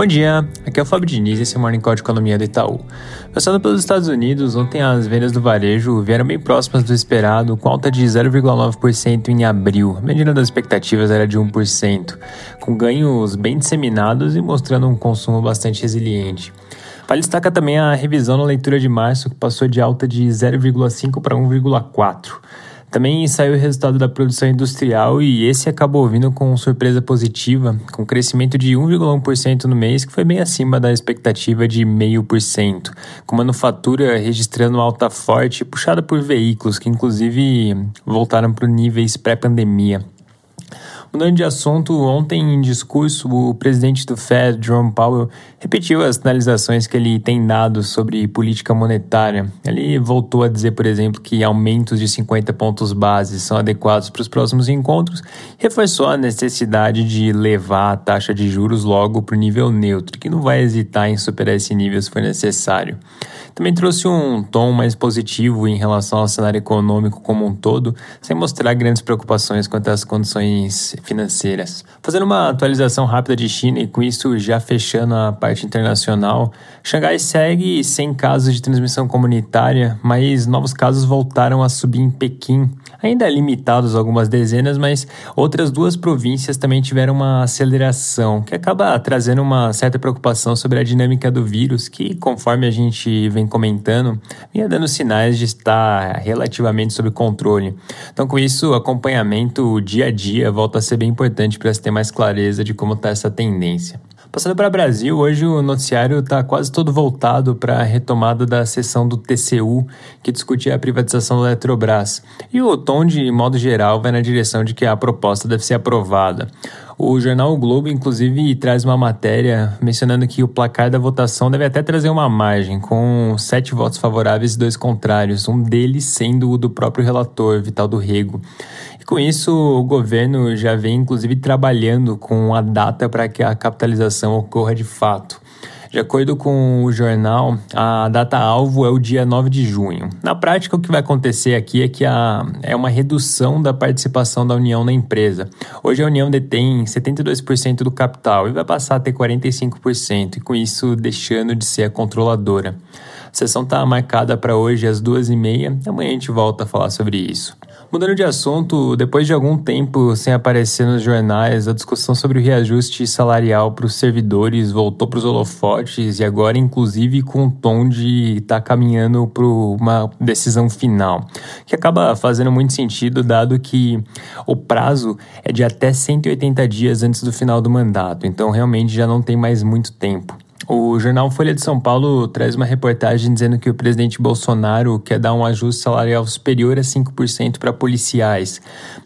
Bom dia, aqui é o Fábio Diniz e esse é o Morning Call de Economia do Itaú. Passando pelos Estados Unidos, ontem as vendas do varejo vieram bem próximas do esperado, com alta de 0,9% em abril. A medida das expectativas era de 1%, com ganhos bem disseminados e mostrando um consumo bastante resiliente. Vale destaca também a revisão na leitura de março, que passou de alta de 0,5 para 1,4. Também saiu o resultado da produção industrial e esse acabou vindo com surpresa positiva, com crescimento de 1,1% no mês, que foi bem acima da expectativa de 0,5%, com manufatura registrando alta forte, puxada por veículos, que inclusive voltaram para níveis pré-pandemia. Mudando de assunto, ontem em discurso, o presidente do Fed, Jerome Powell, repetiu as sinalizações que ele tem dado sobre política monetária. Ele voltou a dizer, por exemplo, que aumentos de 50 pontos base são adequados para os próximos encontros, reforçou a necessidade de levar a taxa de juros logo para o nível neutro, que não vai hesitar em superar esse nível se for necessário. Também trouxe um tom mais positivo em relação ao cenário econômico como um todo, sem mostrar grandes preocupações quanto às condições financeiras. Fazendo uma atualização rápida de China e com isso já fechando a parte internacional, Xangai segue sem casos de transmissão comunitária, mas novos casos voltaram a subir em Pequim, ainda limitados algumas dezenas, mas outras duas províncias também tiveram uma aceleração, que acaba trazendo uma certa preocupação sobre a dinâmica do vírus, que conforme a gente vem comentando, vinha dando sinais de estar relativamente sob controle. Então, com isso, o acompanhamento dia a dia volta a ser bem importante para se ter mais clareza de como está essa tendência. Passando para o Brasil, hoje o noticiário está quase todo voltado para a retomada da sessão do TCU, que discutia a privatização da Eletrobras. E o tom, de modo geral, vai na direção de que a proposta deve ser aprovada. O jornal o Globo, inclusive, traz uma matéria mencionando que o placar da votação deve até trazer uma margem, com sete votos favoráveis e dois contrários, um deles sendo o do próprio relator, Vital do Rego. E com isso, o governo já vem, inclusive, trabalhando com a data para que a capitalização ocorra de fato. De acordo com o jornal, a data-alvo é o dia 9 de junho. Na prática, o que vai acontecer aqui é que a, é uma redução da participação da União na empresa. Hoje a União detém 72% do capital e vai passar a ter 45%, e com isso deixando de ser a controladora. A sessão está marcada para hoje às duas e meia. Amanhã a gente volta a falar sobre isso. Mudando de assunto, depois de algum tempo sem aparecer nos jornais, a discussão sobre o reajuste salarial para os servidores voltou para os holofotes e agora, inclusive, com o tom de estar tá caminhando para uma decisão final, que acaba fazendo muito sentido, dado que o prazo é de até 180 dias antes do final do mandato, então realmente já não tem mais muito tempo. O jornal Folha de São Paulo traz uma reportagem dizendo que o presidente Bolsonaro quer dar um ajuste salarial superior a 5% para policiais.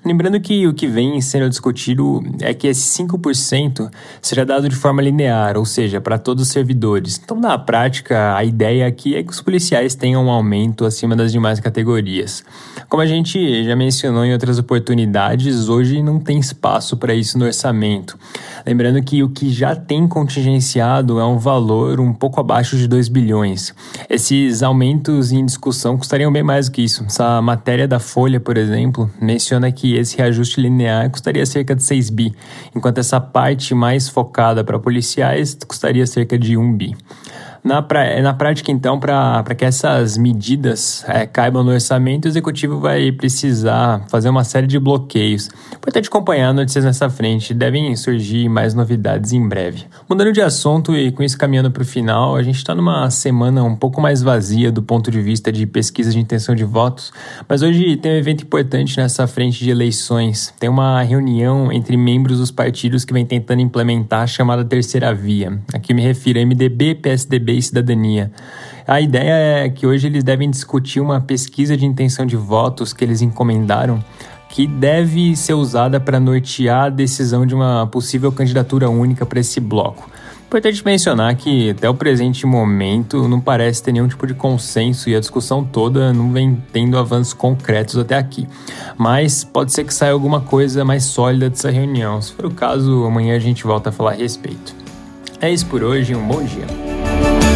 Lembrando que o que vem sendo discutido é que esse 5% seja dado de forma linear, ou seja, para todos os servidores. Então, na prática, a ideia aqui é que os policiais tenham um aumento acima das demais categorias. Como a gente já mencionou em outras oportunidades, hoje não tem espaço para isso no orçamento. Lembrando que o que já tem contingenciado é um valor um pouco abaixo de 2 bilhões. Esses aumentos em discussão custariam bem mais do que isso. Essa matéria da Folha, por exemplo, menciona que esse reajuste linear custaria cerca de 6 bi, enquanto essa parte mais focada para policiais custaria cerca de 1 bi. Na, pra, na prática, então, para que essas medidas é, caibam no orçamento, o executivo vai precisar fazer uma série de bloqueios. Importante acompanhar notícias nessa frente, devem surgir mais novidades em breve. Mudando de assunto e com isso caminhando para o final, a gente está numa semana um pouco mais vazia do ponto de vista de pesquisa de intenção de votos, mas hoje tem um evento importante nessa frente de eleições. Tem uma reunião entre membros dos partidos que vem tentando implementar a chamada terceira via. Aqui me refiro a MDB, PSDB e cidadania. A ideia é que hoje eles devem discutir uma pesquisa de intenção de votos que eles encomendaram que deve ser usada para nortear a decisão de uma possível candidatura única para esse bloco. Importante mencionar que até o presente momento não parece ter nenhum tipo de consenso e a discussão toda não vem tendo avanços concretos até aqui. Mas pode ser que saia alguma coisa mais sólida dessa reunião. Se for o caso, amanhã a gente volta a falar a respeito. É isso por hoje, um bom dia. Thank you.